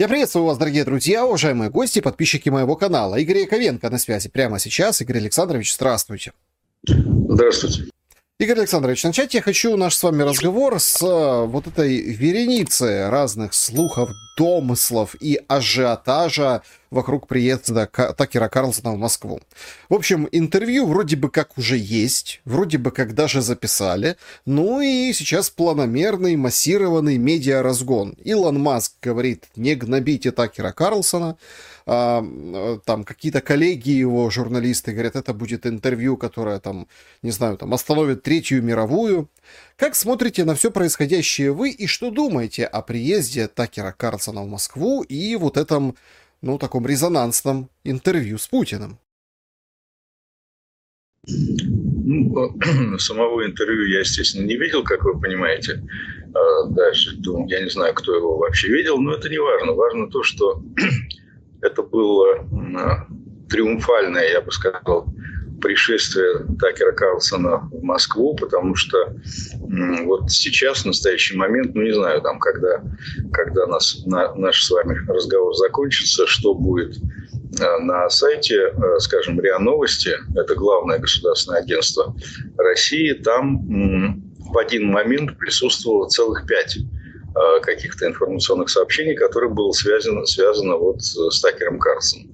Я приветствую вас, дорогие друзья, уважаемые гости, подписчики моего канала. Игорь Яковенко на связи прямо сейчас. Игорь Александрович, здравствуйте. Здравствуйте. Игорь Александрович, начать я хочу наш с вами разговор с э, вот этой вереницы разных слухов, домыслов и ажиотажа вокруг приезда Такера Карлсона в Москву. В общем, интервью вроде бы как уже есть, вроде бы как даже записали, ну и сейчас планомерный, массированный медиаразгон. Илон Маск говорит, не гнобите Такера Карлсона, а, там какие-то коллеги его, журналисты, говорят, это будет интервью, которое там, не знаю, там остановит Третью мировую. Как смотрите на все происходящее вы и что думаете о приезде Такера Карлсона в Москву и вот этом, ну, таком резонансном интервью с Путиным? Ну, самого интервью я, естественно, не видел, как вы понимаете. А дальше, я не знаю, кто его вообще видел, но это не важно. Важно то, что это было триумфальное, я бы сказал, пришествие Такера Карлсона в Москву, потому что вот сейчас, в настоящий момент, ну не знаю, там, когда, когда нас, на, наш с вами разговор закончится, что будет э, на сайте, э, скажем, РИА Новости, это главное государственное агентство России, там в один момент присутствовало целых пять каких-то информационных сообщений, которые было связано, связано вот с Такером Карлсоном.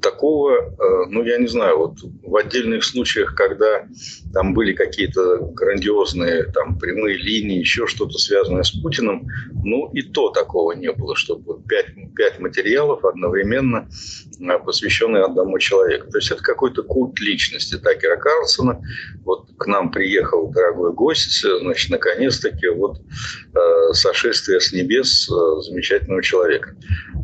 Такого, э, ну, я не знаю, вот в отдельных случаях, когда там были какие-то грандиозные там прямые линии, еще что-то связанное с Путиным, ну, и то такого не было, чтобы пять, пять материалов одновременно посвященные одному человеку. То есть это какой-то культ личности Такера Карлсона. Вот к нам приехал дорогой гость, значит, наконец-таки вот э, сошествие с небес э, замечательного человека.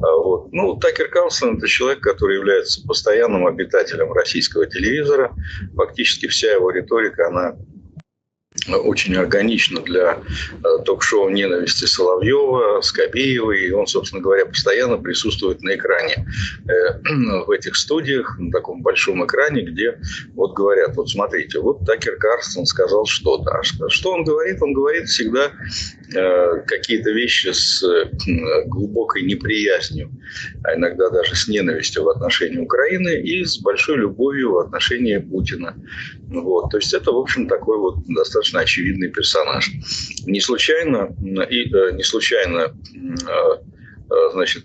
А вот. Ну, Такер Карлсон – это человек, который является постоянным обитателем российского телевизора. Фактически вся его риторика, она очень органично для э, ток-шоу «Ненависти» Соловьева, Скобеева, и он, собственно говоря, постоянно присутствует на экране э, в этих студиях, на таком большом экране, где вот говорят, вот смотрите, вот Такер Карстон сказал что-то. А что он говорит? Он говорит всегда какие-то вещи с глубокой неприязнью, а иногда даже с ненавистью в отношении Украины и с большой любовью в отношении Путина. Вот. То есть это, в общем, такой вот достаточно очевидный персонаж. Не случайно, и, э, не случайно э, э, значит,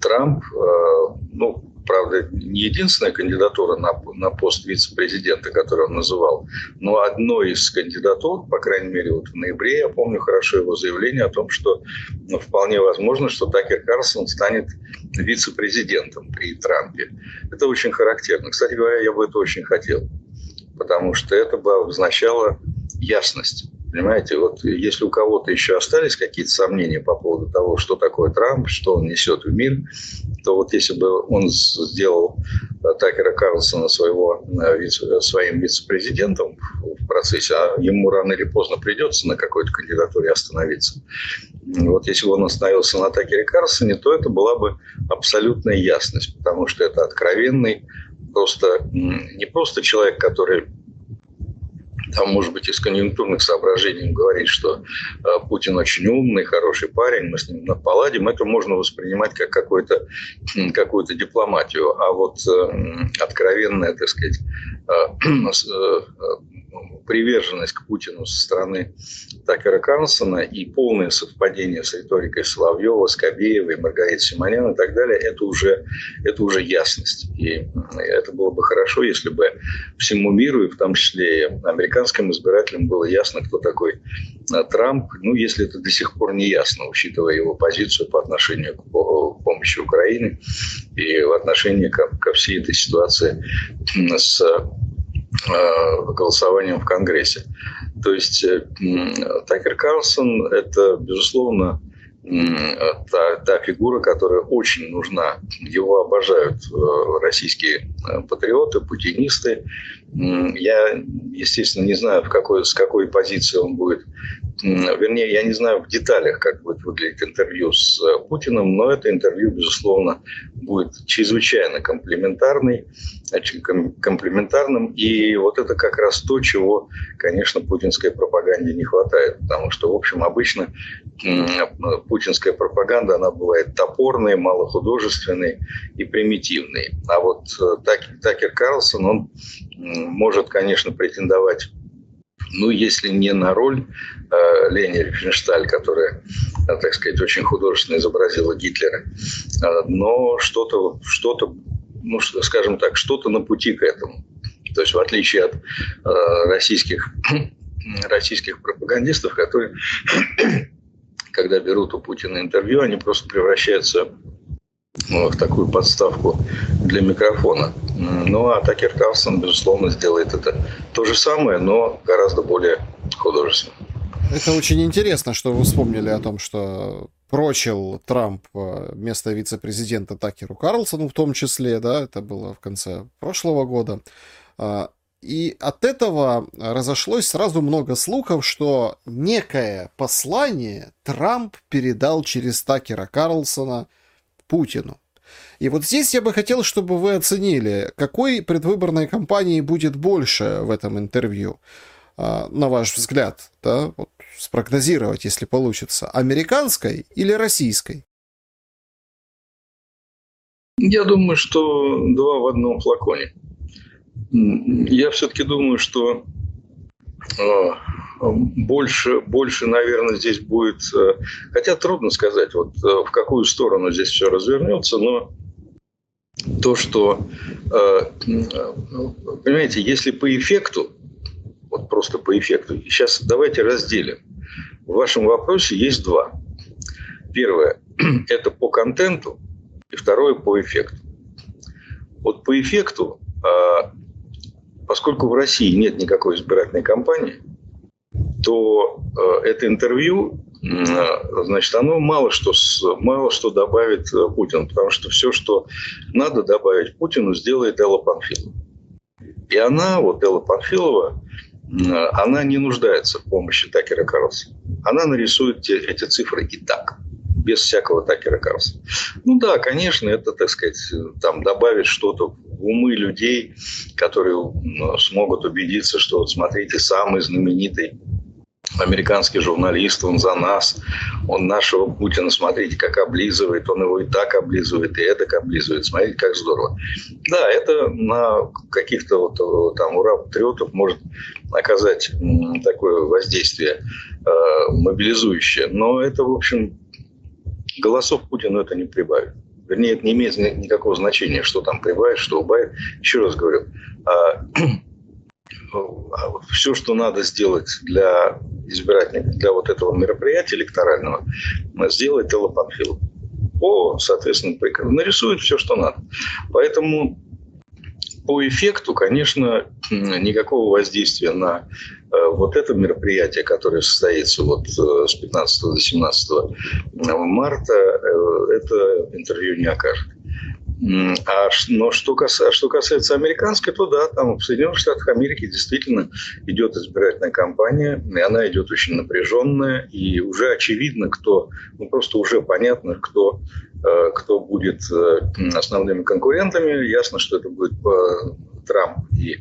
Трамп, ну, правда, не единственная кандидатура на, на пост вице-президента, которую он называл, но одной из кандидатур, по крайней мере, вот в ноябре, я помню хорошо его заявление о том, что ну, вполне возможно, что Такер Карлсон станет вице-президентом при Трампе. Это очень характерно. Кстати говоря, я бы это очень хотел потому что это бы обозначало ясность. Понимаете, вот если у кого-то еще остались какие-то сомнения по поводу того, что такое Трамп, что он несет в мир, то вот если бы он сделал э, Такера Карлсона своего, э, своим вице-президентом в процессе, а ему рано или поздно придется на какой-то кандидатуре остановиться. Вот если бы он остановился на Такере Карлсоне, то это была бы абсолютная ясность, потому что это откровенный просто не просто человек, который там, может быть, из конъюнктурных соображений говорит, что э, Путин очень умный, хороший парень, мы с ним поладим, это можно воспринимать как какую-то какую дипломатию. А вот э, откровенная, так сказать, э, приверженность к Путину со стороны Такера Карлсона и полное совпадение с риторикой Соловьева, Скобеева, Маргариты Симонян и так далее, это уже, это уже ясность. И это было бы хорошо, если бы всему миру, и в том числе и американским избирателям, было ясно, кто такой а, Трамп. Ну, если это до сих пор не ясно, учитывая его позицию по отношению к помощи Украине и в отношении ко, ко всей этой ситуации с голосованием в Конгрессе. То есть э, Такер Карлсон – это, безусловно, та, та фигура, которая очень нужна. Его обожают э, российские патриоты, путинисты. Я, естественно, не знаю, в какой, с какой позиции он будет вернее, я не знаю в деталях, как будет выглядеть интервью с э, Путиным, но это интервью, безусловно, будет чрезвычайно комплементарный, комплементарным. И вот это как раз то, чего, конечно, путинской пропаганде не хватает. Потому что, в общем, обычно путинская пропаганда, она бывает топорной, малохудожественной и примитивной. А вот э, Такер Карлсон, он может, конечно, претендовать ну, если не на роль э, Лени Рифеншталь, которая, э, так сказать, очень художественно изобразила Гитлера, э, но что-то, что-то, ну, скажем так, что-то на пути к этому. То есть, в отличие от э, российских, российских пропагандистов, которые, когда берут у Путина интервью, они просто превращаются такую подставку для микрофона. Ну, а Такер Карлсон, безусловно, сделает это то же самое, но гораздо более художественно. Это очень интересно, что вы вспомнили о том, что прочил Трамп э, место вице-президента Такеру Карлсону в том числе, да, это было в конце прошлого года. А, и от этого разошлось сразу много слухов, что некое послание Трамп передал через Такера Карлсона Путину. И вот здесь я бы хотел, чтобы вы оценили, какой предвыборной кампании будет больше в этом интервью, а, на ваш взгляд, да, вот спрогнозировать, если получится, американской или российской? Я думаю, что два в одном флаконе. Я все-таки думаю, что больше, больше, наверное, здесь будет... Э, хотя трудно сказать, вот э, в какую сторону здесь все развернется, но то, что, э, понимаете, если по эффекту, вот просто по эффекту, сейчас давайте разделим. В вашем вопросе есть два. Первое – это по контенту, и второе – по эффекту. Вот по эффекту, поскольку в России нет никакой избирательной кампании – то э, это интервью, значит, оно мало что, мало что добавит э, Путину, потому что все, что надо добавить Путину, сделает Элла Панфилова. И она, вот Элла Панфилова, она не нуждается в помощи Такера Карлсона. Она нарисует те, эти цифры и так, без всякого Такера Карлсона. Ну да, конечно, это, так сказать, там добавит что-то в умы людей, которые смогут убедиться, что вот смотрите, самый знаменитый американский журналист, он за нас, он нашего Путина, смотрите, как облизывает, он его и так облизывает, и это облизывает, смотрите, как здорово. Да, это на каких-то вот там ура-патриотов может оказать такое воздействие э, мобилизующее, но это, в общем, голосов Путину это не прибавит. Вернее, это не имеет никакого значения, что там прибавит, что убавит. Еще раз говорю, а, все, что надо сделать для избирательных, для вот этого мероприятия электорального, сделает Элла Панфилов. По, соответственно, нарисует все, что надо. Поэтому по эффекту, конечно, никакого воздействия на э, вот это мероприятие, которое состоится вот э, с 15 до 17 марта, э, это интервью не окажет. А, но что касается, что касается американской, то да, там в Соединенных Штатах Америки действительно идет избирательная кампания, и она идет очень напряженная, и уже очевидно, кто, ну просто уже понятно, кто, э, кто будет э, основными конкурентами. Ясно, что это будет э, Трамп и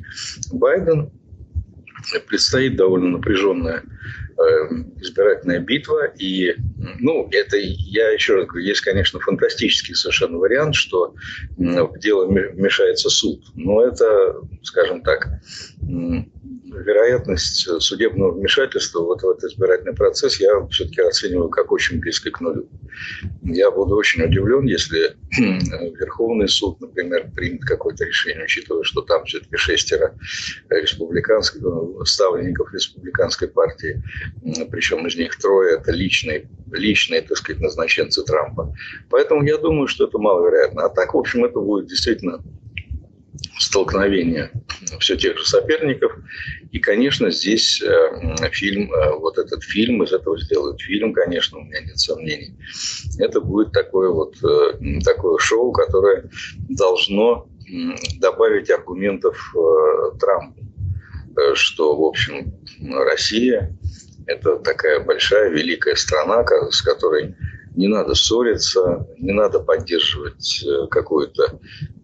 Байден. Предстоит довольно напряженная Эм, избирательная битва. И, ну, это, я еще раз говорю, есть, конечно, фантастический совершенно вариант, что в дело вмешается суд. Но это, скажем так, вероятность судебного вмешательства вот в этот избирательный процесс я все-таки оцениваю как очень близко к нулю. Я буду очень удивлен, если Верховный суд, например, примет какое-то решение, учитывая, что там все-таки шестеро республиканских, ну, ставленников республиканской партии, причем из них трое – это личные, личные, так сказать, назначенцы Трампа. Поэтому я думаю, что это маловероятно. А так, в общем, это будет действительно столкновение все тех же соперников. И, конечно, здесь э, фильм, э, вот этот фильм, из этого сделают фильм, конечно, у меня нет сомнений. Это будет такое вот э, такое шоу, которое должно добавить аргументов Трампу, что, в общем, Россия – это такая большая, великая страна, с которой не надо ссориться, не надо поддерживать э, какую-то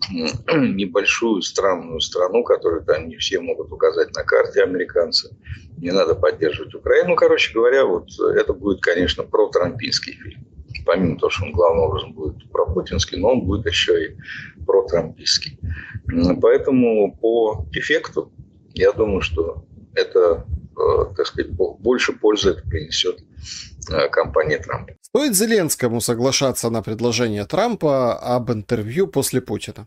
небольшую странную страну, которую там не все могут указать на карте американцы. Не надо поддерживать Украину. Ну, короче говоря, вот это будет, конечно, про-трампийский фильм. Помимо того, что он главным образом будет про-путинский, но он будет еще и про-трампийский. Поэтому по эффекту я думаю, что это, э, так сказать, больше пользы это принесет э, компании Трампа. Стоит Зеленскому соглашаться на предложение Трампа об интервью после Путина?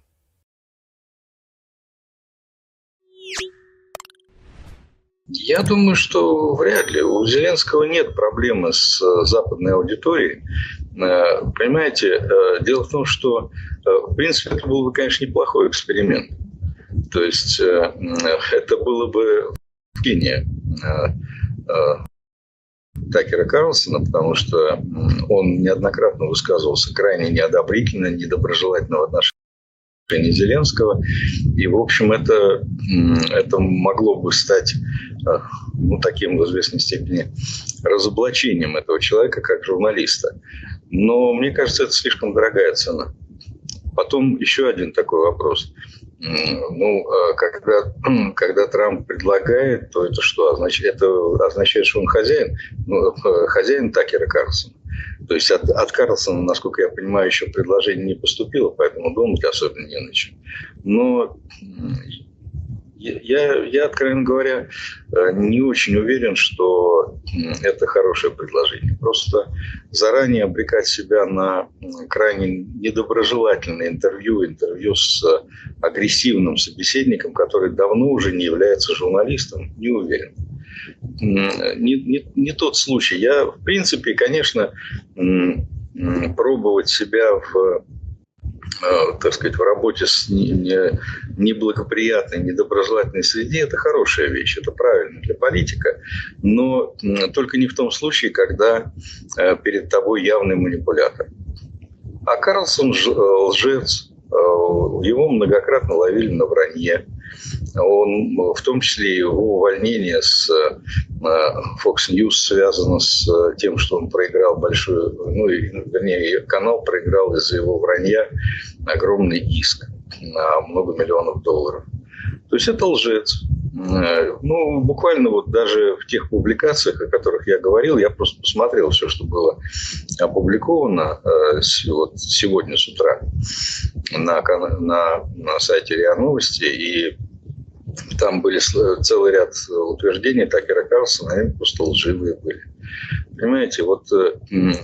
Я думаю, что вряд ли. У Зеленского нет проблемы с э, западной аудиторией. Э, понимаете, э, дело в том, что, в принципе, это был бы, конечно, неплохой эксперимент. То есть это было бы в Кении Такера Карлсона, потому что он неоднократно высказывался крайне неодобрительно, недоброжелательно в отношении Зеленского. И, в общем, это, это могло бы стать э, ну, таким в известной степени разоблачением этого человека как журналиста. Но мне кажется, это слишком дорогая цена. Потом еще один такой вопрос – ну, а когда, когда Трамп предлагает, то это что? Означает, это означает, что он хозяин? Ну, э, хозяин Такера Карлсона. То есть от, от Карлсона, насколько я понимаю, еще предложение не поступило, поэтому думать особенно не на чем. Но я, я, откровенно говоря, э, не очень уверен, что это хорошее предложение. Просто заранее обрекать себя на крайне недоброжелательное интервью, интервью с агрессивным собеседником, который давно уже не является журналистом, не уверен. Не, не, не тот случай. Я, в принципе, конечно, пробовать себя в так сказать, в работе с неблагоприятной, недоброжелательной среде, это хорошая вещь, это правильно для политика, но только не в том случае, когда э, перед тобой явный манипулятор. А Карлсон э, лжец, его многократно ловили на вранье. Он, в том числе его увольнение с Fox News связано с тем, что он проиграл большую, ну, вернее, канал проиграл из-за его вранья огромный иск на много миллионов долларов. То есть это лжец. Ну, буквально вот даже в тех публикациях, о которых я говорил, я просто посмотрел все, что было опубликовано э, вот сегодня с утра на, на, на сайте РИА Новости, и там были целый ряд утверждений Такера Карлсона, они просто лживые были. Понимаете, вот э,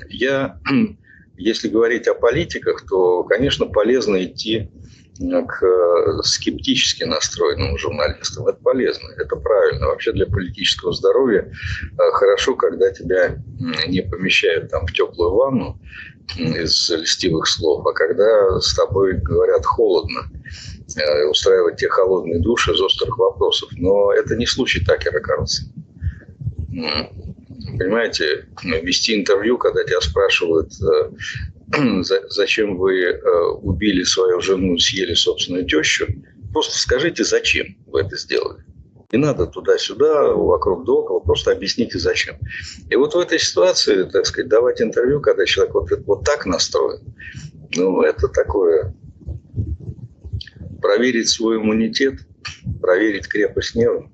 я, если говорить о политиках, то, конечно, полезно идти к э, скептически настроенным журналистам. Это полезно, это правильно. Вообще для политического здоровья э, хорошо, когда тебя не помещают там в теплую ванну из льстивых слов, а когда с тобой говорят холодно, э, устраивать те холодные души из острых вопросов. Но это не случай Такера Карлсона. Понимаете, вести интервью, когда тебя спрашивают, зачем вы э, убили свою жену, съели собственную тещу, просто скажите, зачем вы это сделали. Не надо туда-сюда, вокруг да около, просто объясните, зачем. И вот в этой ситуации, так сказать, давать интервью, когда человек вот, вот так настроен, ну, это такое... Проверить свой иммунитет, проверить крепость нервов,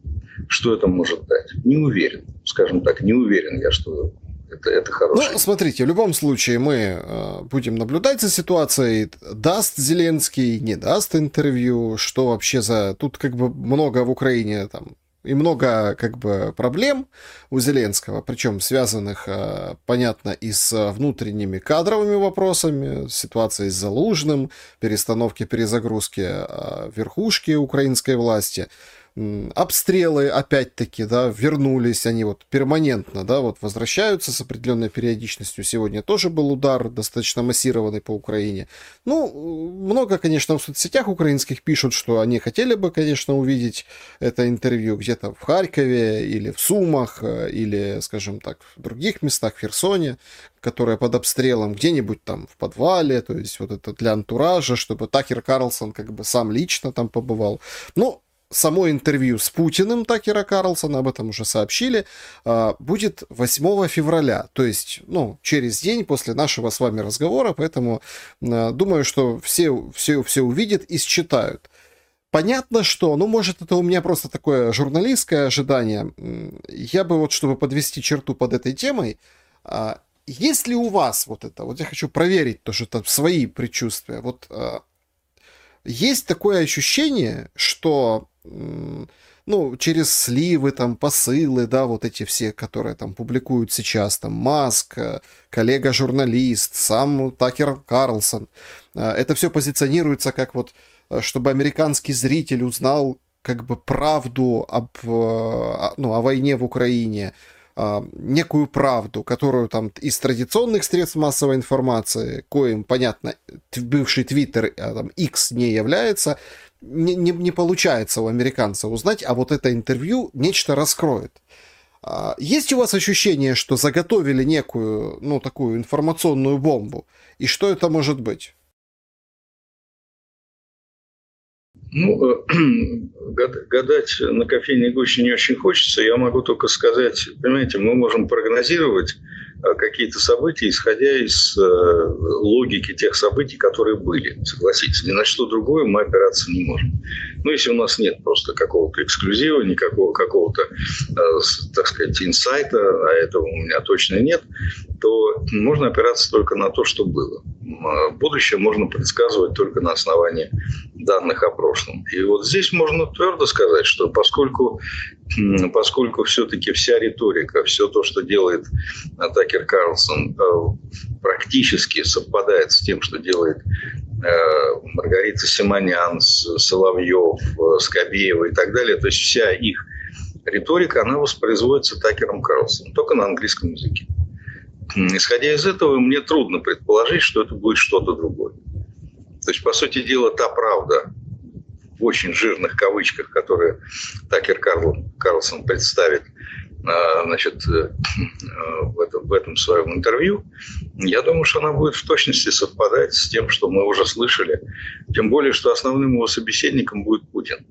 что это может дать? Не уверен, скажем так, не уверен я, что это, это хорошо. Ну, смотрите, в любом случае мы э, будем наблюдать за ситуацией. Даст Зеленский, не даст интервью, что вообще за... Тут как бы много в Украине там и много как бы проблем у Зеленского, причем связанных, э, понятно, и с внутренними кадровыми вопросами, ситуацией с Залужным, перестановки, перезагрузки э, верхушки украинской власти. Обстрелы, опять-таки, да, вернулись, они вот перманентно, да, вот возвращаются с определенной периодичностью. Сегодня тоже был удар достаточно массированный по Украине. Ну, много, конечно, в соцсетях украинских пишут, что они хотели бы, конечно, увидеть это интервью где-то в Харькове или в Сумах, э, или, скажем так, в других местах, в Херсоне, которая под обстрелом, где-нибудь там в подвале, то есть вот это для антуража, чтобы Такер Карлсон как бы сам лично там побывал. Ну, само интервью с Путиным Такера Карлсона, об этом уже сообщили, а, будет 8 февраля, то есть, ну, через день после нашего с вами разговора, поэтому а, думаю, что все, все, все увидят и считают. Понятно, что, ну, может, это у меня просто такое журналистское ожидание. Я бы вот, чтобы подвести черту под этой темой, а, есть ли у вас вот это, вот я хочу проверить тоже там свои предчувствия, вот есть такое ощущение, что ну, через сливы, там, посылы, да, вот эти все, которые там публикуют сейчас, там, Маск, э, коллега-журналист, сам Такер Карлсон, э, это все позиционируется как вот, э, чтобы американский зритель узнал как бы правду об, ну, о войне в Украине, некую правду, которую там из традиционных средств массовой информации, коим, понятно, бывший Твиттер, а там X не является, не, не, не получается у американца узнать, а вот это интервью нечто раскроет. А, есть у вас ощущение, что заготовили некую, ну, такую информационную бомбу? И что это может быть? Ну, э, гадать на кофейной гуще не очень хочется. Я могу только сказать, понимаете, мы можем прогнозировать какие-то события, исходя из э, логики тех событий, которые были. Согласитесь, ни на что другое мы опираться не можем. Ну, если у нас нет просто какого-то эксклюзива, никакого какого-то, э, так сказать, инсайта, а этого у меня точно нет, то можно опираться только на то, что было. Будущее можно предсказывать только на основании данных о прошлом. И вот здесь можно твердо сказать, что поскольку поскольку все-таки вся риторика, все то, что делает Такер Карлсон, э, практически совпадает с тем, что делает э, Маргарита Симонян, Соловьев, э, Скобеева и так далее. То есть вся их риторика, она воспроизводится Такером Карлсоном, только на английском языке. Исходя из этого, мне трудно предположить, что это будет что-то другое. То есть, по сути дела, та правда, в очень жирных кавычках, которые Такер Карл, Карлсон представит а, значит, э, в, этом, в этом своем интервью, я думаю, что она будет в точности совпадать с тем, что мы уже слышали. Тем более, что основным его собеседником будет Путин.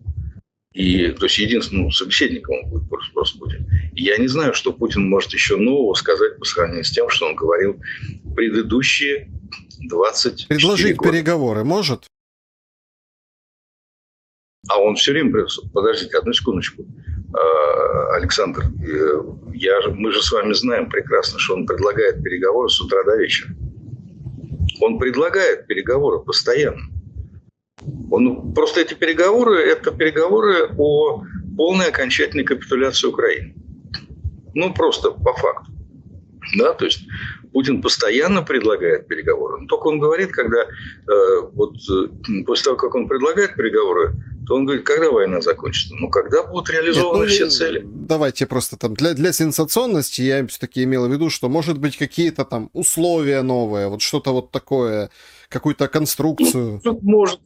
И, то есть единственным собеседником он будет просто, просто Путин. И я не знаю, что Путин может еще нового сказать по сравнению с тем, что он говорил предыдущие 20 Предложить года. переговоры может? А он все время... Подождите, одну секундочку. А, Александр, э, я, мы же с вами знаем прекрасно, что он предлагает переговоры с утра до вечера. Он предлагает переговоры постоянно. Он, просто эти переговоры – это переговоры о полной окончательной капитуляции Украины. Ну, просто по факту. Да, то есть Путин постоянно предлагает переговоры. Но только он говорит, когда э, вот э, после того, как он предлагает переговоры, то он говорит, когда война закончится? Ну, когда будут реализованы Нет, ну, все цели? Давайте просто там для, для сенсационности я все-таки имел в виду, что может быть какие-то там условия новые, вот что-то вот такое, какую-то конструкцию. Ну, может,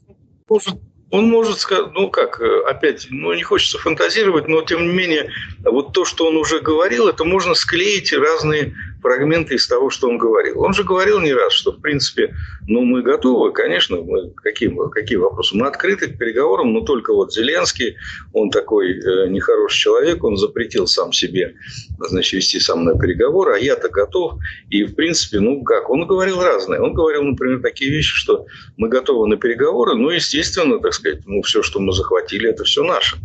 может, он может сказать, ну как, э, опять, ну не хочется фантазировать, но тем не менее, вот то, что он уже говорил, это можно склеить разные фрагменты из того, что он говорил. Он же говорил не раз, что, в принципе, ну, мы готовы, конечно, мы, какие, какие вопросы? Мы открыты к переговорам, но только вот Зеленский, он такой э, нехороший человек, он запретил сам себе, значит, вести со мной переговоры, а я-то готов. И, в принципе, ну, как? Он говорил разное. Он говорил, например, такие вещи, что мы готовы на переговоры, но, естественно, так сказать, ну, все, что мы захватили, это все наше.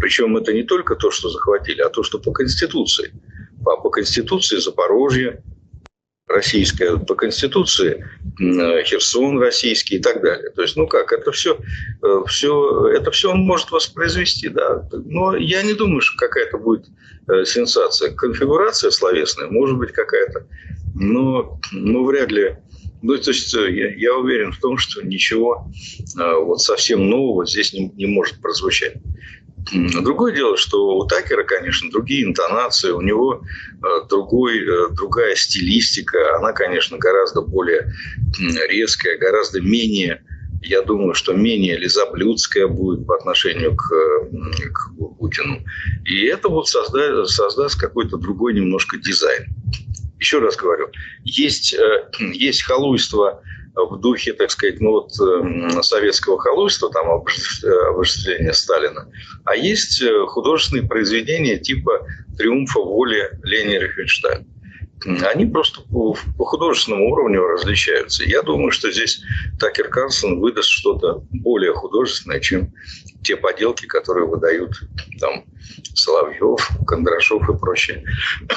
Причем это не только то, что захватили, а то, что по Конституции по, по Конституции Запорожье российское, по Конституции Херсон российский и так далее. То есть, ну как, это все, э, все, это все он может воспроизвести, да. Но я не думаю, что какая-то будет э, сенсация. Конфигурация словесная может быть какая-то, но, но вряд ли ну, то есть э, я, я уверен в том, что ничего вот совсем нового здесь не, не может прозвучать. Другое дело, что у Такера, конечно, другие интонации, у него э, другой, э, другая стилистика, она, конечно, гораздо более резкая, гораздо менее, я думаю, что менее лизоблюдская будет по отношению к, к Путину. И это вот создаст, создаст какой-то другой немножко дизайн. Еще раз говорю, есть, э, есть халуйство в духе, так сказать, ну вот эм, советского холойства, там обожествления Сталина, а есть э, художественные произведения типа «Триумфа воли» Ленина Рифенштейна. Они просто по, по художественному уровню различаются. Я думаю, что здесь Такер Карлсон выдаст что-то более художественное, чем те поделки, которые выдают там Соловьев, Кондрашов и прочее,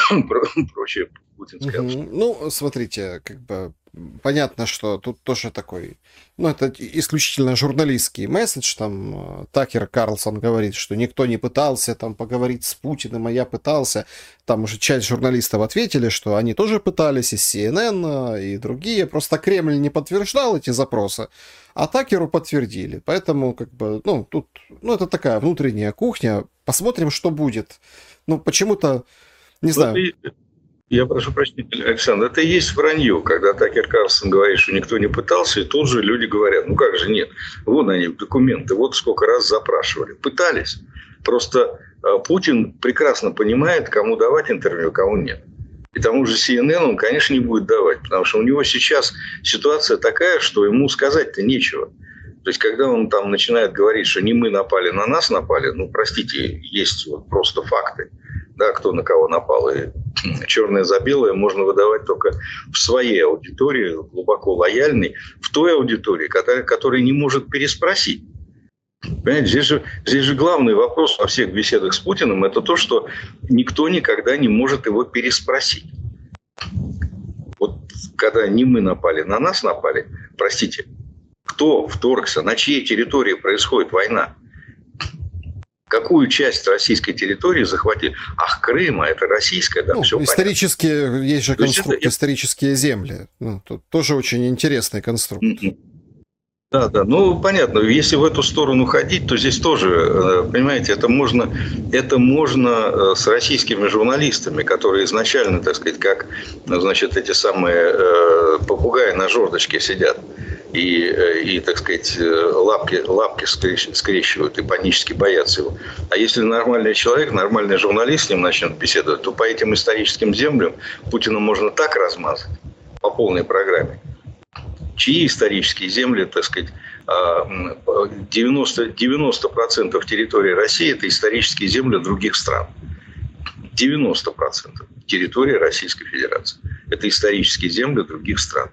прочее путинское. Угу. Ну, смотрите, как бы понятно, что тут тоже такой, ну, это исключительно журналистский месседж, там, э, Такер Карлсон говорит, что никто не пытался там поговорить с Путиным, а я пытался, там уже часть журналистов ответили, что они тоже пытались, и CNN, э, и другие, просто Кремль не подтверждал эти запросы, а Такеру подтвердили, поэтому, как бы, ну, тут, ну, это такая внутренняя кухня, посмотрим, что будет, ну, почему-то, не знаю... Я прошу прощения, Александр, это и есть вранье, когда Такер Карлсон говорит, что никто не пытался, и тут же люди говорят, ну как же нет, вон они, документы, вот сколько раз запрашивали. Пытались. Просто э, Путин прекрасно понимает, кому давать интервью, кому нет. И тому же CNN он, конечно, не будет давать, потому что у него сейчас ситуация такая, что ему сказать-то нечего. То есть, когда он там начинает говорить, что не мы напали, на нас напали, ну, простите, есть вот просто факты да, кто на кого напал. И черное за белое можно выдавать только в своей аудитории, глубоко лояльной, в той аудитории, которая, которая не может переспросить. Понимаете, здесь же, здесь же главный вопрос во всех беседах с Путиным – это то, что никто никогда не может его переспросить. Вот когда не мы напали, на нас напали, простите, кто вторгся, на чьей территории происходит война – какую часть российской территории захватили. Ах, Крым, а это российская, да, ну, все Исторические, понятно. есть же конструкт, это... исторические земли. Ну, тут тоже очень интересный конструкт. Да, да. Ну, понятно, если в эту сторону ходить, то здесь тоже, э, понимаете, это можно, это можно э, с российскими журналистами, которые изначально, так сказать, как, значит, эти самые э, попугаи на жердочке сидят и, э, и так сказать, э, лапки, лапки скрещивают и панически боятся его. А если нормальный человек, нормальный журналист с ним начнет беседовать, то по этим историческим землям Путина можно так размазать по полной программе. Чьи исторические земли, так сказать, 90, а, 90% территории России – это исторические земли других стран. 90% территории Российской Федерации. Это исторические земли других стран.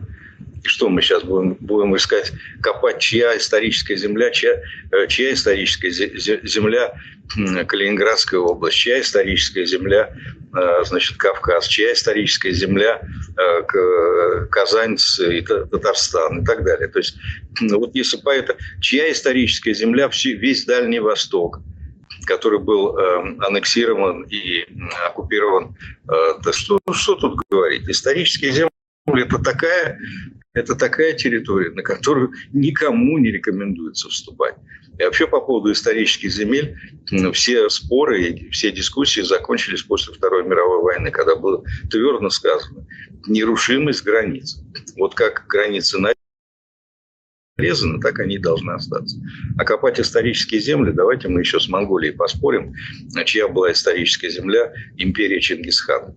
Что мы сейчас будем, будем искать, копать, чья историческая земля, чья, э, чья историческая земля Калининградская область, чья историческая земля, э, значит, Кавказ, чья историческая земля э, Казань и Татарстан и так далее. То есть, вот если по это, чья историческая земля, весь Дальний Восток, который был э, аннексирован и оккупирован. Э, да что, что тут говорить? Исторические земли – это такая это такая территория, на которую никому не рекомендуется вступать. И вообще по поводу исторических земель все споры и все дискуссии закончились после Второй мировой войны, когда было твердо сказано нерушимость границ. Вот как границы нарезаны, так они и должны остаться. А копать исторические земли, давайте мы еще с Монголией поспорим, чья была историческая земля империи Чингисхана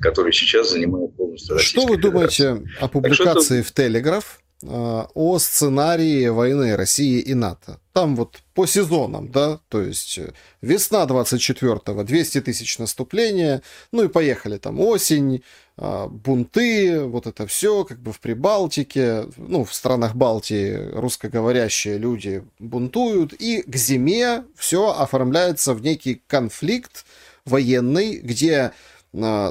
который сейчас занимает полностью Российская Что вы думаете о публикации в Телеграф а, о сценарии войны России и НАТО? Там вот по сезонам, да, то есть э, весна 24-го 200 тысяч наступления, ну и поехали там осень, а, бунты, вот это все, как бы в Прибалтике, ну, в странах Балтии русскоговорящие люди бунтуют, и к зиме все оформляется в некий конфликт военный, где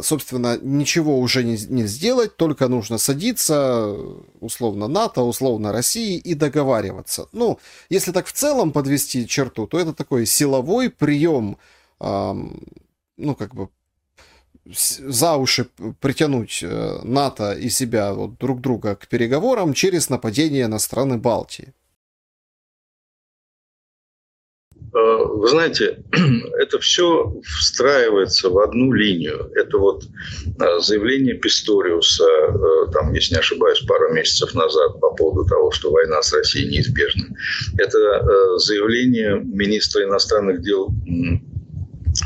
собственно, ничего уже не, не сделать, только нужно садиться, условно НАТО, условно России и договариваться. Ну, если так в целом подвести черту, то это такой силовой прием, эм, ну, как бы за уши притянуть э, НАТО и себя вот, друг друга к переговорам через нападение на страны Балтии. Вы знаете, это все встраивается в одну линию. Это вот заявление Писториуса, там, если не ошибаюсь, пару месяцев назад по поводу того, что война с Россией неизбежна. Это заявление министра иностранных дел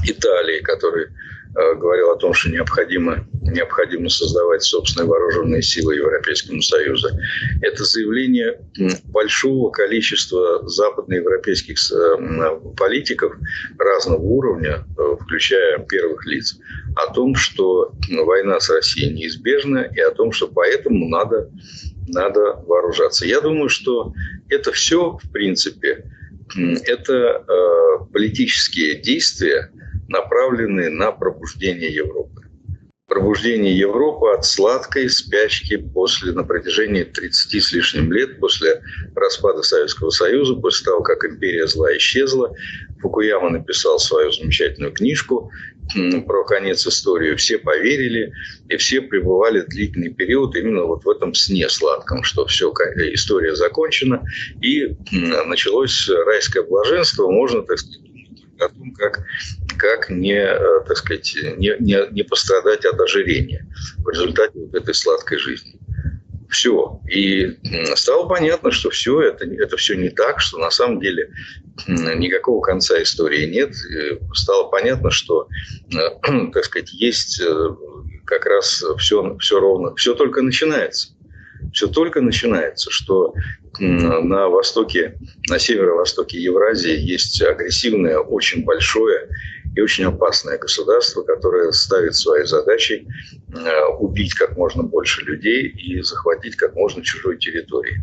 Италии, который Э, говорил о том, что необходимо, необходимо создавать собственные вооруженные силы Европейскому Союзу. Это заявление большого количества западноевропейских э, политиков разного уровня, э, включая первых лиц, о том, что война с Россией неизбежна и о том, что поэтому надо, надо вооружаться. Я думаю, что это все, в принципе, это политические действия, направленные на пробуждение Европы. Пробуждение Европы от сладкой спячки после, на протяжении 30 с лишним лет после распада Советского Союза, после того, как империя зла исчезла. Фукуяма написал свою замечательную книжку про конец истории. Все поверили, и все пребывали длительный период именно вот в этом сне сладком, что все, история закончена, и началось райское блаженство, можно, так сказать, о том, как, как не, э, так сказать, не, не, не пострадать от ожирения в результате вот этой сладкой жизни. Все. И стало понятно, что все это, это все не так, что на самом деле никакого конца истории нет. И стало понятно, что, э, так сказать, есть э, как раз все, все ровно, все только начинается все только начинается, что на востоке, на северо-востоке Евразии есть агрессивное, очень большое и очень опасное государство, которое ставит своей задачей э, убить как можно больше людей и захватить как можно чужой территории,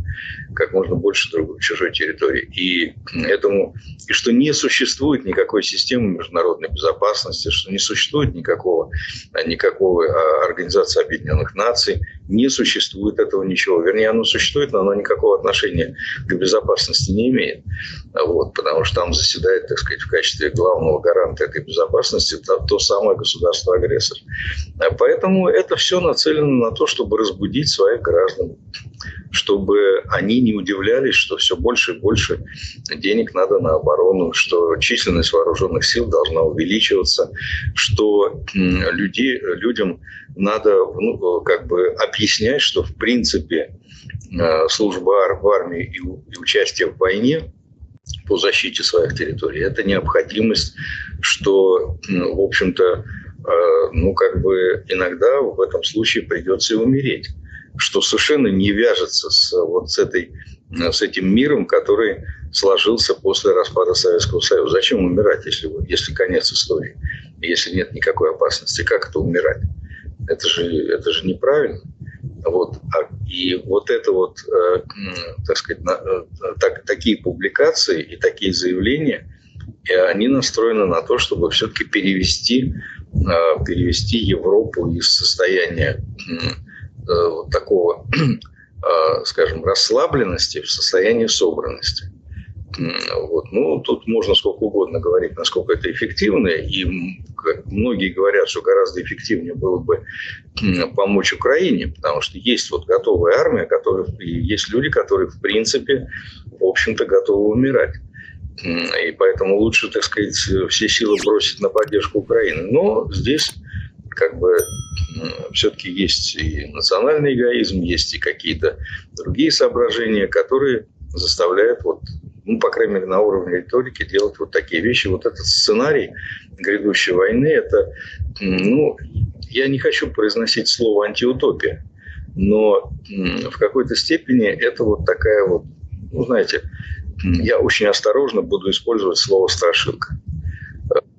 как можно больше другой чужой территории. И этому, и что не существует никакой системы международной безопасности, что не существует никакого, никакого а, Организации Объединенных Наций, не существует этого ничего. Вернее, оно существует, но оно никакого отношения к безопасности не имеет. Вот, потому что там заседает, так сказать, в качестве главного гаранта этой безопасности то, то самое государство-агрессор. Поэтому это все нацелено на то, чтобы разбудить своих граждан, чтобы они не удивлялись, что все больше и больше денег надо на оборону, что численность вооруженных сил должна увеличиваться, что люди, людям надо ну, как бы объяснять, что в принципе э, служба в армии и участие в войне по защите своих территорий. Это необходимость, что, в общем-то, э, ну, как бы иногда в этом случае придется и умереть, что совершенно не вяжется с вот с, этой, с этим миром, который сложился после распада Советского Союза. Зачем умирать, если, если конец истории, если нет никакой опасности? Как это умирать? Это же, это же неправильно. Вот. А, и вот это вот, э, так сказать, э, так, такие публикации и такие заявления, они настроены на то, чтобы все-таки перевести, э, перевести Европу из состояния вот такого, скажем, расслабленности в состояние собранности. Вот. Ну, тут можно сколько угодно говорить, насколько это эффективно. И как многие говорят, что гораздо эффективнее было бы помочь Украине, потому что есть вот готовая армия, которая, и есть люди, которые, в принципе, в общем-то, готовы умирать. И поэтому лучше, так сказать, все силы бросить на поддержку Украины. Но здесь как бы все-таки есть и национальный эгоизм, есть и какие-то другие соображения, которые заставляют вот ну, по крайней мере, на уровне риторики делать вот такие вещи. Вот этот сценарий грядущей войны, это, ну, я не хочу произносить слово антиутопия, но в какой-то степени это вот такая вот, ну, знаете, я очень осторожно буду использовать слово страшилка.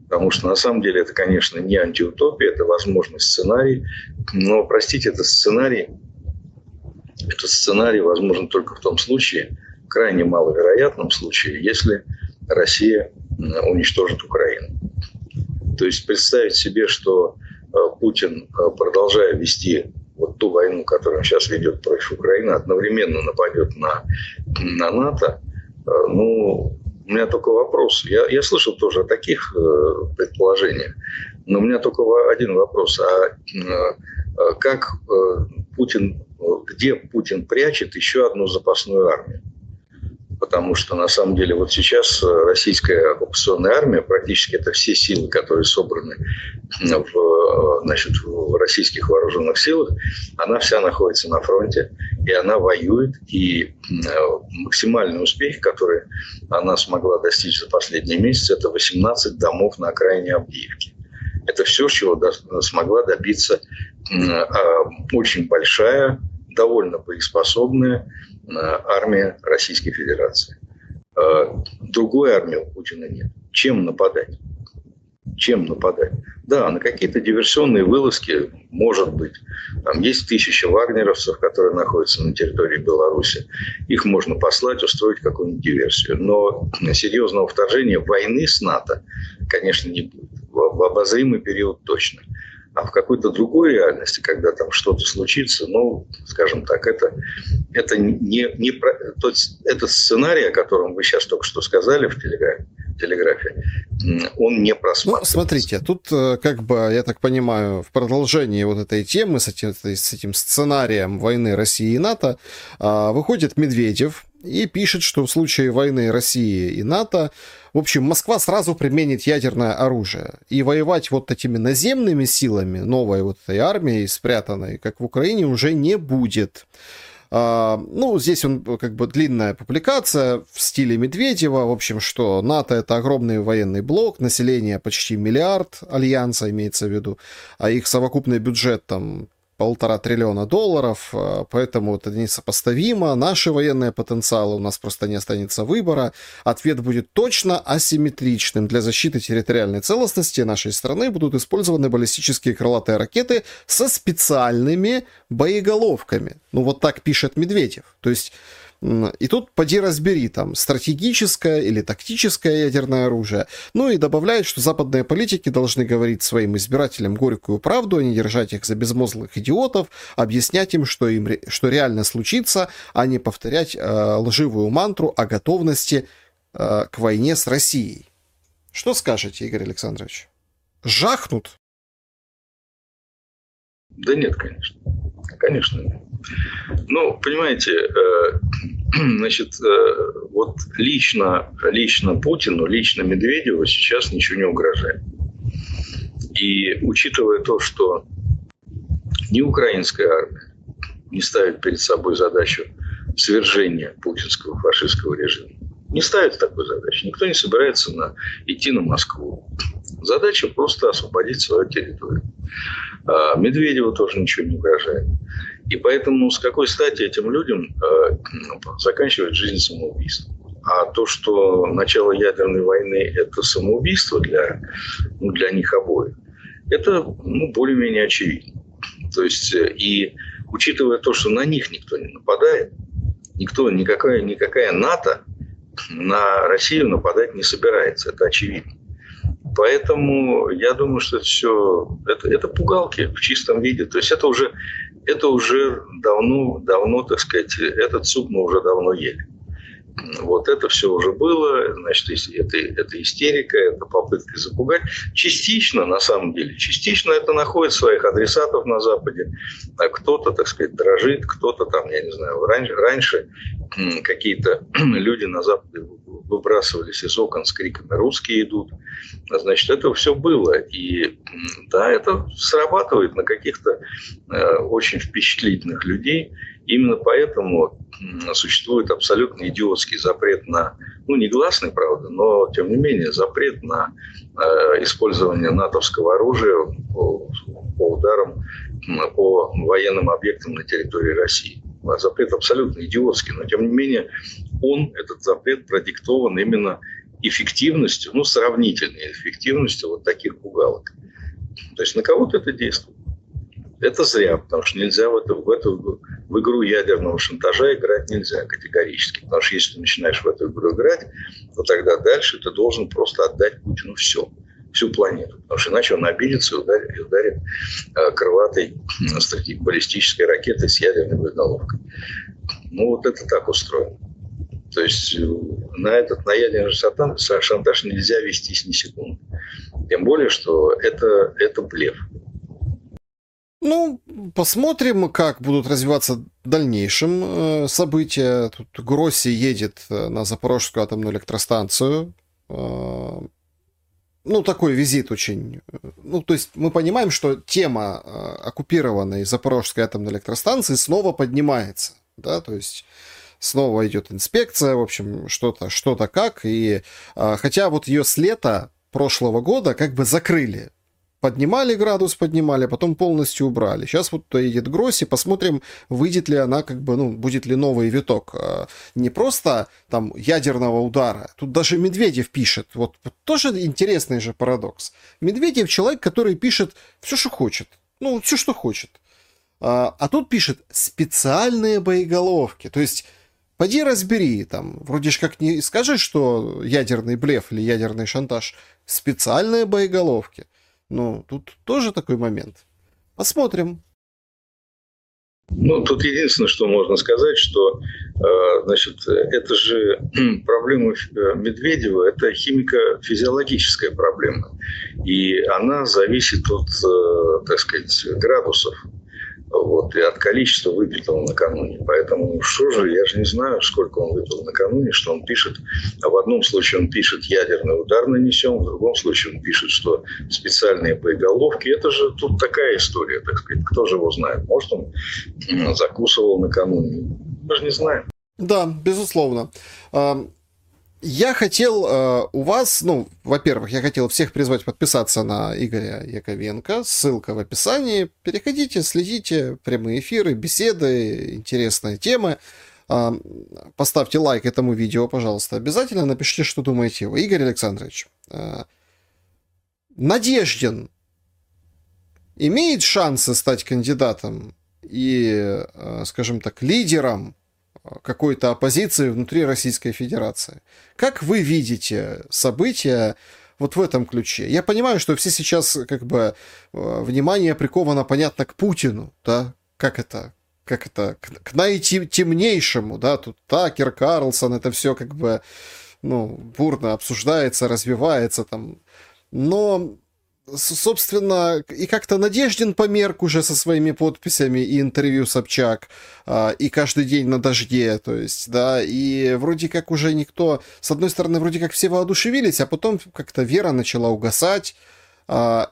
Потому что на самом деле это, конечно, не антиутопия, это возможный сценарий. Но, простите, этот сценарий, этот сценарий возможен только в том случае, крайне маловероятном случае, если Россия уничтожит Украину. То есть представить себе, что э, Путин, э, продолжая вести вот ту войну, которую он сейчас ведет против Украины, одновременно нападет на, на НАТО, э, ну, у меня только вопрос. Я, я слышал тоже о таких предположениях, но у меня только один вопрос. А как Путин, где Путин прячет еще одну запасную армию? потому что на самом деле вот сейчас э, российская оккупационная армия, практически это все силы, которые собраны в, э, значит, в российских вооруженных силах, она вся находится на фронте, и она воюет, и э, максимальный успех, который она смогла достичь за последние месяцы, это 18 домов на окраине Авдеевки. Это все, чего смогла добиться а, очень большая, довольно боеспособная армия Российской Федерации. А, другой армии у Путина нет. Чем нападать? Чем нападать? Да, на какие-то диверсионные вылазки, может быть. Там есть тысячи вагнеровцев, которые находятся на территории Беларуси. Их можно послать, устроить какую-нибудь диверсию. Но серьезного вторжения войны с НАТО, конечно, не будет. В обозримый период точно. А в какой-то другой реальности, когда там что-то случится, ну, скажем так, это, это не, не то есть этот сценарий, о котором вы сейчас только что сказали в телеграфе, телеграфе он не просматривается. Ну, смотрите, тут э, как бы, я так понимаю, в продолжении вот этой темы с этим, с этим сценарием войны России и НАТО а, выходит Медведев и пишет, что в случае войны России и НАТО в общем, Москва сразу применит ядерное оружие. И воевать вот этими наземными силами новой вот этой армии, спрятанной, как в Украине, уже не будет. А, ну, здесь он как бы длинная публикация в стиле Медведева. В общем, что НАТО это огромный военный блок, население почти миллиард, альянса имеется в виду, а их совокупный бюджет там полтора триллиона долларов, а, поэтому это несопоставимо. Наши военные потенциалы, у нас просто не останется выбора. Ответ будет точно асимметричным. Для защиты территориальной целостности нашей страны будут использованы баллистические крылатые ракеты со специальными боеголовками. Ну вот так пишет Медведев. То есть и тут поди разбери, там, стратегическое или тактическое ядерное оружие. Ну и добавляет, что западные политики должны говорить своим избирателям горькую правду, а не держать их за безмозглых идиотов, объяснять им, что, им, что реально случится, а не повторять э, лживую мантру о готовности э, к войне с Россией. Что скажете, Игорь Александрович? Жахнут? Да нет, конечно. Конечно нет. Ну, понимаете, э, значит, э, вот лично, лично Путину, лично Медведеву сейчас ничего не угрожает. И учитывая то, что ни украинская армия не ставит перед собой задачу свержения путинского фашистского режима, не ставит такой задачи. Никто не собирается на, идти на Москву. Задача просто освободить свою территорию. А Медведеву тоже ничего не угрожает. И поэтому с какой стати этим людям э, заканчивать жизнь самоубийством? А то, что начало ядерной войны – это самоубийство для, ну, для них обоих, это ну, более-менее очевидно. То есть, и учитывая то, что на них никто не нападает, никто, никакая, никакая НАТО на Россию нападать не собирается, это очевидно. Поэтому я думаю, что это все это, это пугалки в чистом виде. То есть это уже это уже давно, давно, так сказать, этот суп мы уже давно ели. Вот это все уже было, значит, это, это истерика, это попытка запугать. Частично, на самом деле, частично это находит своих адресатов на Западе. А кто-то, так сказать, дрожит, кто-то там, я не знаю, раньше, раньше какие-то люди на Западе выбрасывались из окон с криками «русские идут». Значит, это все было. И да, это срабатывает на каких-то э, очень впечатлительных людей. Именно поэтому существует абсолютно идиотский запрет на, ну, негласный, правда, но, тем не менее, запрет на э, использование натовского оружия по, по ударам по военным объектам на территории России. Запрет абсолютно идиотский, но, тем не менее, он, этот запрет, продиктован именно эффективностью, ну, сравнительной эффективностью вот таких пугалок. То есть на кого-то это действует. Это зря, потому что нельзя в эту, в эту в игру ядерного шантажа играть нельзя категорически. Потому что если ты начинаешь в эту игру играть, то тогда дальше ты должен просто отдать Путину все всю планету. Потому что иначе он обидится и ударит, и ударит э, крылатой э, баллистической ракетой с ядерной боеголовкой. Ну, вот это так устроено. То есть э, на этот на ядерный шантаж нельзя вестись ни секунды. Тем более, что это, это блеф. Ну, посмотрим, как будут развиваться дальнейшем э, события. Тут Гросси едет на Запорожскую атомную электростанцию. Э, ну, такой визит очень... Ну, то есть мы понимаем, что тема оккупированной Запорожской атомной электростанции снова поднимается. Да, то есть снова идет инспекция, в общем, что-то, что-то как. И хотя вот ее с лета прошлого года как бы закрыли поднимали градус, поднимали, а потом полностью убрали. Сейчас вот едет Гросси, посмотрим, выйдет ли она, как бы, ну, будет ли новый виток. А, не просто там ядерного удара. Тут даже Медведев пишет. Вот, тоже интересный же парадокс. Медведев человек, который пишет все, что хочет. Ну, все, что хочет. А, а тут пишет специальные боеголовки. То есть Поди разбери, там, вроде ж как не скажешь, что ядерный блеф или ядерный шантаж, специальные боеголовки. Ну, тут тоже такой момент. Посмотрим. Ну, тут единственное, что можно сказать, что, э, значит, это же проблема э, Медведева, это химико-физиологическая проблема. И она зависит от, э, так сказать, градусов вот, и от количества выпитого накануне. Поэтому что же, я же не знаю, сколько он выпил накануне, что он пишет. А в одном случае он пишет ядерный удар нанесен, в другом случае он пишет, что специальные боеголовки. Это же тут такая история, так сказать. Кто же его знает? Может, он закусывал накануне. Мы же не знаем. Да, безусловно. Я хотел э, у вас, ну, во-первых, я хотел всех призвать подписаться на Игоря Яковенко. Ссылка в описании. Переходите, следите, прямые эфиры, беседы, интересные темы. Э, поставьте лайк этому видео, пожалуйста. Обязательно напишите, что думаете вы. Игорь Александрович, э, Надеждин имеет шансы стать кандидатом и, э, скажем так, лидером какой-то оппозиции внутри Российской Федерации. Как вы видите события вот в этом ключе? Я понимаю, что все сейчас как бы э, внимание приковано, понятно, к Путину, да? Как это? Как это? К, к наитемнейшему, да? Тут Такер, Карлсон, это все как бы ну, бурно обсуждается, развивается там. Но собственно, и как-то Надеждин померк уже со своими подписями и интервью Собчак, а, и каждый день на дожде, то есть, да, и вроде как уже никто, с одной стороны, вроде как все воодушевились, а потом как-то вера начала угасать. А,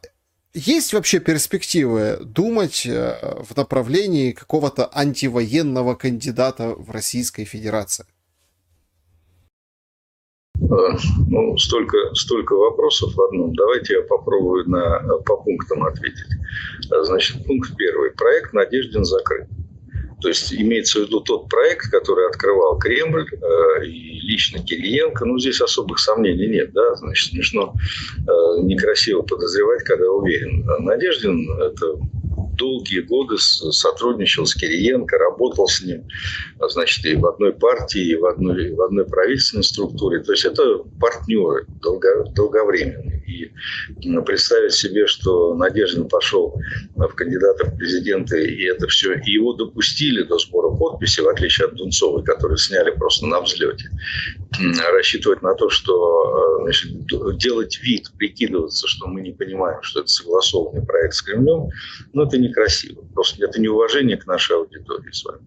есть вообще перспективы думать э, в направлении какого-то антивоенного кандидата в Российской Федерации? Э, ну, столько, столько вопросов в одном. Давайте я попробую на, по пунктам ответить. Э, значит, пункт первый. Проект «Надежден» закрыт. То есть имеется в виду тот проект, который открывал Кремль э, и лично Кириенко. Ну, здесь особых сомнений нет, да, значит, смешно, э, некрасиво подозревать, когда уверен. Надежден – это долгие годы сотрудничал с Кириенко, работал с ним, а, значит, и в одной партии, и в одной, в одной правительственной структуре. То есть это партнеры долго, долговременные. И представить себе, что Надеждин пошел в кандидаты в президенты, и это все, и его допустили до сбора подписи, в отличие от Дунцовой, которые сняли просто на взлете. Рассчитывать на то, что а, значит, делать вид, прикидываться, что мы не понимаем, что это согласованный проект с Кремлем, ну, это некрасиво. Просто это неуважение к нашей аудитории с вами.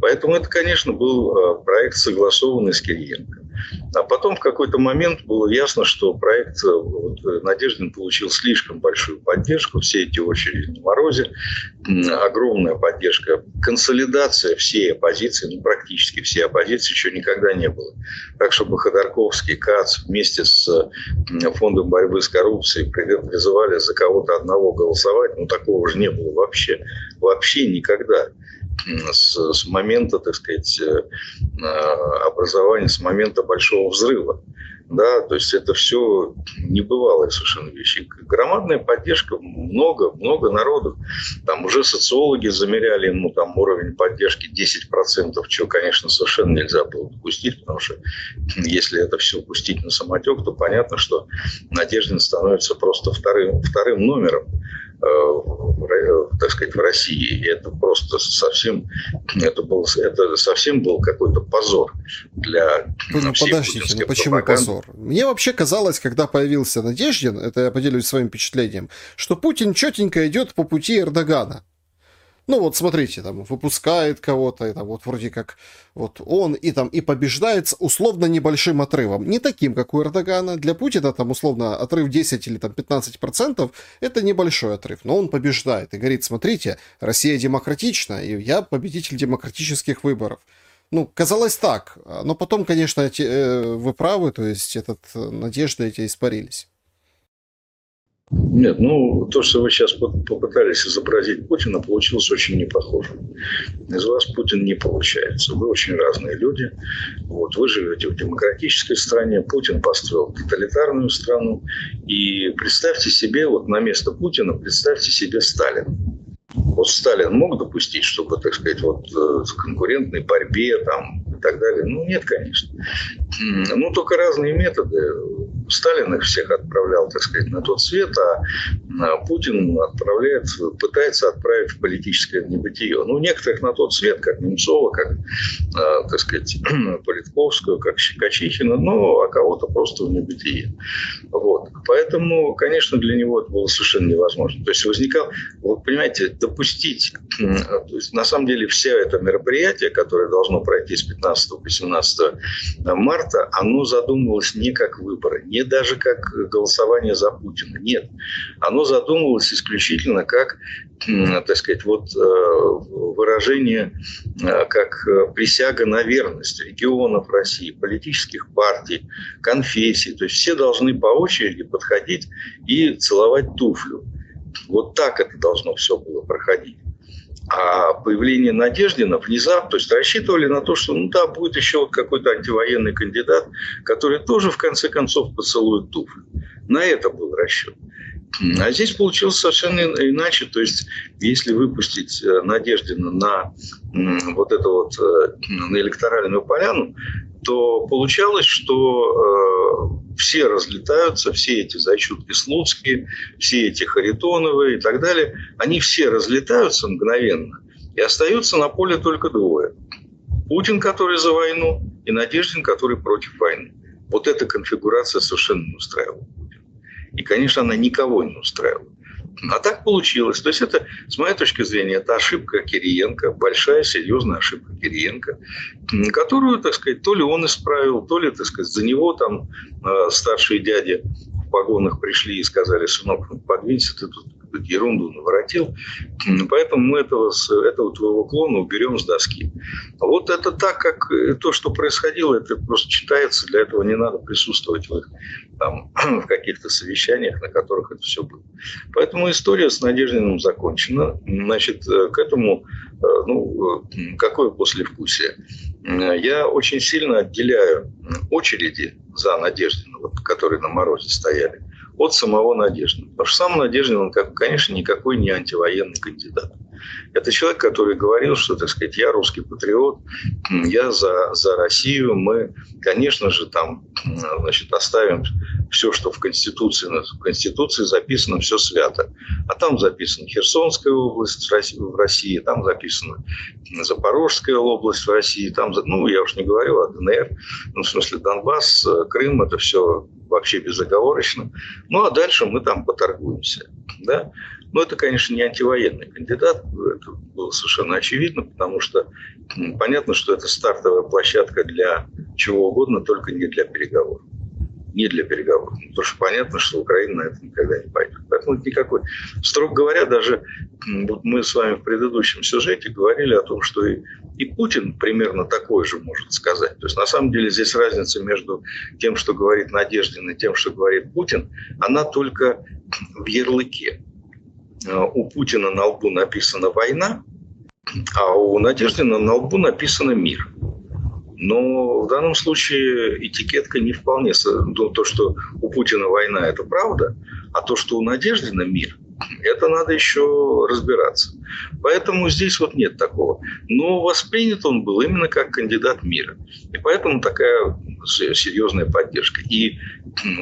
Поэтому это, конечно, был э, проект, согласованный с Кириенко. А потом в какой-то момент было ясно, что проект э, вот, э, Надеждин получил слишком большую поддержку, все эти очереди на морозе, огромная поддержка, консолидация всей оппозиции, ну, практически всей оппозиции еще никогда не было. Так, чтобы Ходорковский, КАЦ вместе с Фондом борьбы с коррупцией призывали за кого-то одного голосовать, ну, такого же не было вообще, вообще никогда с, с момента, так сказать, э, образования, с момента большого взрыва. Да, то есть это все небывалые совершенно вещи. Громадная поддержка, много, много народу. Там уже социологи замеряли ну, там уровень поддержки 10%, чего, конечно, совершенно нельзя было допустить, потому что если это все пустить на самотек, то понятно, что Надеждин становится просто вторым, вторым номером Э, так сказать, в России. И это просто совсем, это был, это совсем был какой-то позор для ну, Подождите, ну почему пропаганды. позор? Мне вообще казалось, когда появился Надеждин, это я поделюсь своим впечатлением, что Путин четенько идет по пути Эрдогана. Ну вот смотрите, там выпускает кого-то, там вот вроде как вот он и там и побеждает с условно небольшим отрывом. Не таким, как у Эрдогана. Для Путина там условно отрыв 10 или там 15 процентов это небольшой отрыв. Но он побеждает и говорит, смотрите, Россия демократична, и я победитель демократических выборов. Ну, казалось так. Но потом, конечно, эти, э, вы правы, то есть этот, э, надежды эти испарились. Нет, ну, то, что вы сейчас попытались изобразить Путина, получилось очень не похоже. Из вас Путин не получается. Вы очень разные люди. Вот, вы живете в демократической стране, Путин построил тоталитарную страну. И представьте себе, вот на место Путина, представьте себе Сталина. Вот Сталин мог допустить, чтобы, так сказать, вот э, в конкурентной борьбе там и так далее? Ну, нет, конечно. Ну, только разные методы. Сталин их всех отправлял, так сказать, на тот свет, а Путин отправляет, пытается отправить в политическое небытие. Ну, некоторых на тот свет, как Немцова, как, а, так сказать, Политковскую, как Качихина, ну, а кого-то просто в небытие. Вот. Поэтому, конечно, для него это было совершенно невозможно. То есть возникал, вы понимаете, допустить, то есть на самом деле все это мероприятие, которое должно пройти с 15 по 17 марта, оно задумывалось не как выборы, не даже как голосование за Путина. Нет. Оно задумывалось исключительно как, так сказать, вот э, выражение, э, как присяга на верность регионов России, политических партий, конфессий. То есть все должны по очереди подходить и целовать туфлю. Вот так это должно все было проходить. А появление Надеждина внезапно, то есть рассчитывали на то, что ну да, будет еще вот какой-то антивоенный кандидат, который тоже в конце концов поцелует туфли. На это был расчет. А здесь получилось совершенно иначе. То есть, если выпустить э, Надеждина на вот эту вот э, на электоральную поляну, то получалось, что э, все разлетаются, все эти зачутки Слуцкие, все эти Харитоновые и так далее, они все разлетаются мгновенно, и остаются на поле только двое. Путин, который за войну, и Надеждин, который против войны. Вот эта конфигурация совершенно не устраивала. И, конечно, она никого не устраивала. А так получилось. То есть это, с моей точки зрения, это ошибка Кириенко, большая, серьезная ошибка Кириенко, которую, так сказать, то ли он исправил, то ли, так сказать, за него там э, старшие дяди в погонах пришли и сказали, сынок, ну, подвинься, ты тут ерунду наворотил. Поэтому мы этого, этого твоего клона уберем с доски. Вот это так, как то, что происходило, это просто читается. Для этого не надо присутствовать в, их, там, в каких-то совещаниях, на которых это все было. Поэтому история с Надеждиным закончена. Значит, э, к этому э, ну, э, какое послевкусие? Я очень сильно отделяю очереди за Надеждиным, вот, которые на морозе стояли, от самого Надеждина. Потому что сам Надеждин, он, конечно, никакой не антивоенный кандидат. Это человек, который говорил, что, так сказать, я русский патриот, я за, за Россию, мы, конечно же, там, значит, оставим все, что в Конституции, в Конституции записано, все свято. А там записана Херсонская область в России, там записана Запорожская область в России, там, ну, я уж не говорю о ДНР, ну, в смысле Донбасс, Крым, это все вообще безоговорочно. Ну, а дальше мы там поторгуемся. Да? Но это, конечно, не антивоенный кандидат, это было совершенно очевидно, потому что понятно, что это стартовая площадка для чего угодно, только не для переговоров. Не для переговоров. Потому что понятно, что Украина на это никогда не пойдет. Поэтому это никакой... Строго говоря, даже вот мы с вами в предыдущем сюжете говорили о том, что и, и Путин примерно такое же может сказать. То есть на самом деле здесь разница между тем, что говорит Надеждин, и тем, что говорит Путин, она только в ярлыке. Э, у Путина на лбу написана «война», а у Надеждина на лбу написано «мир». Но в данном случае этикетка не вполне... Ну, то, что у Путина война – это правда, а то, что у Надеждина мир – это надо еще разбираться. Поэтому здесь вот нет такого. Но воспринят он был именно как кандидат мира. И поэтому такая серьезная поддержка. И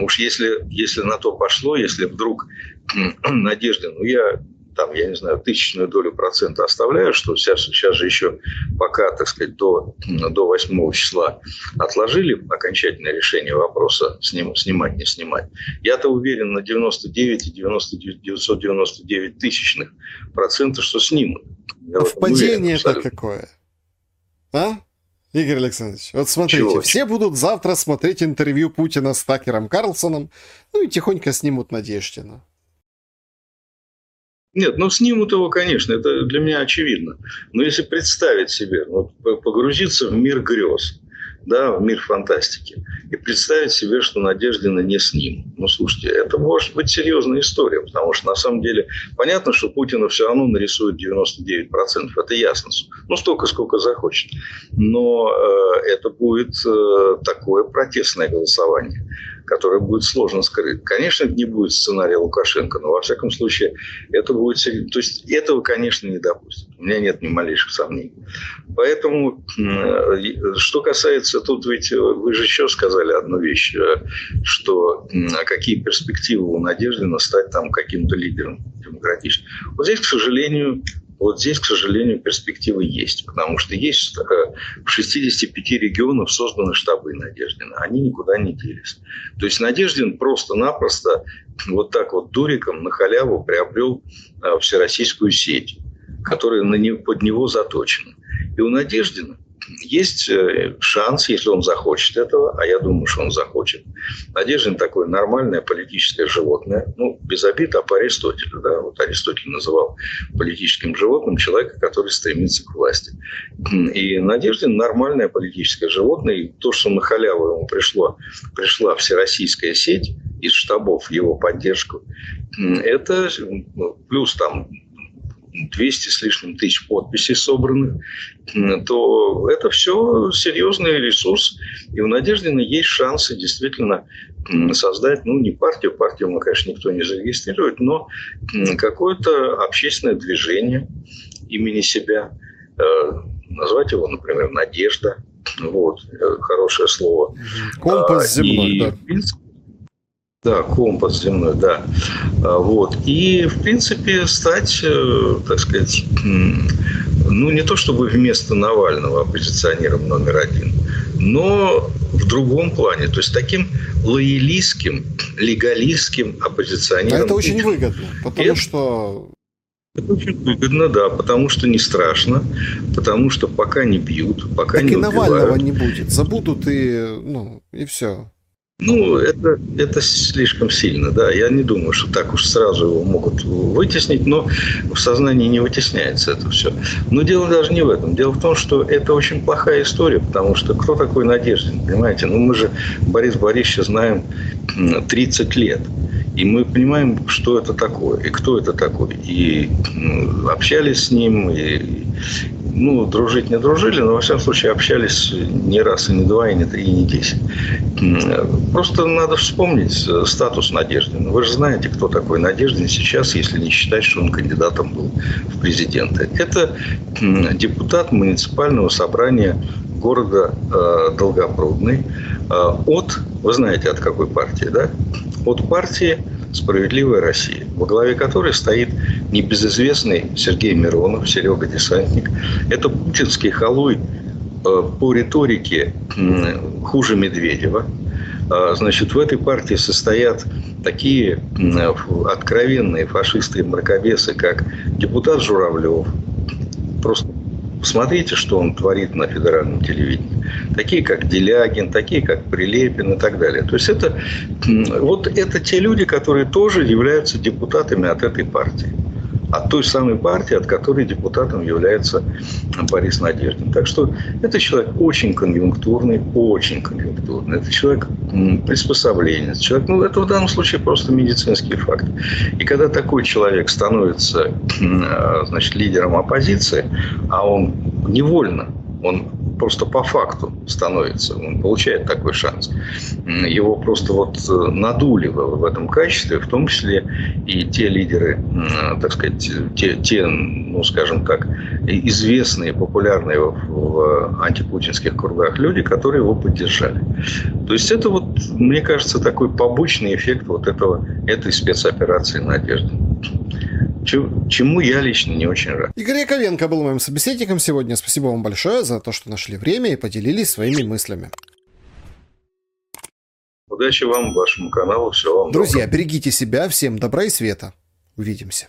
уж если, если на то пошло, если вдруг Надежда, ну я там, я не знаю, тысячную долю процента оставляю, что сейчас, сейчас же еще пока, так сказать, до, до 8 числа отложили окончательное решение вопроса сним, снимать, не снимать, я-то уверен на 99 и 99, 999 тысячных процентов, что снимут. Совпадение-то какое? А? Игорь Александрович, вот смотрите, Чего? все будут завтра смотреть интервью Путина с Такером Карлсоном, ну и тихонько снимут Надеждина. Нет, ну снимут его, конечно, это для меня очевидно. Но если представить себе, вот, погрузиться в мир грез, да, в мир фантастики. И представить себе, что Надеждина не с ним. Ну, слушайте, это может быть серьезная история, потому что на самом деле понятно, что Путина все равно нарисует 99%. Это ясно. Ну, столько, сколько захочет. Но э, это будет э, такое протестное голосование которое будет сложно скрыть. Конечно, это не будет сценария Лукашенко, но во всяком случае это будет... То есть этого, конечно, не допустят. У меня нет ни малейших сомнений. Поэтому, что касается... Тут ведь вы же еще сказали одну вещь, э, что а какие перспективы у Надеждина стать там каким-то лидером демократическим. Вот здесь, к сожалению, вот здесь, к сожалению, перспективы есть, потому что есть в 65 регионах созданы штабы Надеждина. Они никуда не делись. То есть Надеждин просто-напросто вот так вот дуриком на халяву приобрел э, всероссийскую сеть, которая на него, под него заточена. И у Надеждина есть э, шанс, если он захочет этого, а я думаю, что он захочет. Надеждин такое нормальное политическое животное, ну, без обид, а по Аристотелю, да, вот Аристотель называл политическим животным человека, который стремится к власти. И Надеждин нормальное политическое животное, и то, что на халяву ему пришло, пришла всероссийская сеть из штабов его поддержку, это ну, плюс там 200 с лишним тысяч подписей собранных, то это все серьезный ресурс. И у Надеждина есть шансы действительно создать, ну, не партию, партию, мы, конечно, никто не зарегистрирует, но какое-то общественное движение имени себя. Э, назвать его, например, «Надежда». Вот, э, хорошее слово. Компас земной, и, да. В принципе, да, компас земной, да. А, вот. И, в принципе, стать, э, так сказать, ну, не то чтобы вместо Навального оппозиционером номер один, но в другом плане. То есть таким лоялистским, легалистским оппозиционером. А это очень выгодно, потому это... что это очень выгодно, да, потому что не страшно, потому что пока не бьют, пока так не и убивают. Навального не будет, забудут и, ну, и все. Ну, это, это слишком сильно, да. Я не думаю, что так уж сразу его могут вытеснить, но в сознании не вытесняется это все. Но дело даже не в этом. Дело в том, что это очень плохая история, потому что кто такой Надеждин, понимаете? Ну, мы же Борис Борисовича знаем 30 лет. И мы понимаем, что это такое, и кто это такой. И общались с ним, и, ну, дружить не дружили, но, во всяком случае, общались не раз, и не два, и не три, и не десять. Просто надо вспомнить э, статус Надеждина. Вы же знаете, кто такой Надеждин сейчас, если не считать, что он кандидатом был в президенты. Это депутат муниципального собрания города э, Долгопрудный э, от, вы знаете, от какой партии, да? От партии «Справедливая Россия», во главе которой стоит небезызвестный Сергей Миронов, Серега Десантник. Это путинский халуй э, по риторике хуже Медведева. А, значит, в этой партии состоят такие откровенные фашисты и мракобесы, как депутат Журавлев, просто Посмотрите, что он творит на федеральном телевидении. Такие, как Делягин, такие, как Прилепин и так далее. То есть, это, вот это те люди, которые тоже являются депутатами от этой партии от той самой партии, от которой депутатом является Борис Надеждин. Так что это человек очень конъюнктурный, очень конъюнктурный. Это человек приспособленец. Человек, ну, это в данном случае просто медицинский факт. И когда такой человек становится значит, лидером оппозиции, а он невольно, он просто по факту становится, он получает такой шанс. Его просто вот э, надули в этом качестве, в том числе и те лидеры, так сказать, те, те ну, скажем так, известные, популярные в антипутинских кругах люди, которые его поддержали. То есть это вот, мне кажется, такой побочный эффект вот этого, этой спецоперации «Надежды». Чему я лично не очень рад. Игорь Яковенко был моим собеседником сегодня. Спасибо вам большое за то, что нашли время и поделились своими мыслями. Удачи вам, вашему каналу, всего вам Друзья, доброго. берегите себя, всем добра и света. Увидимся.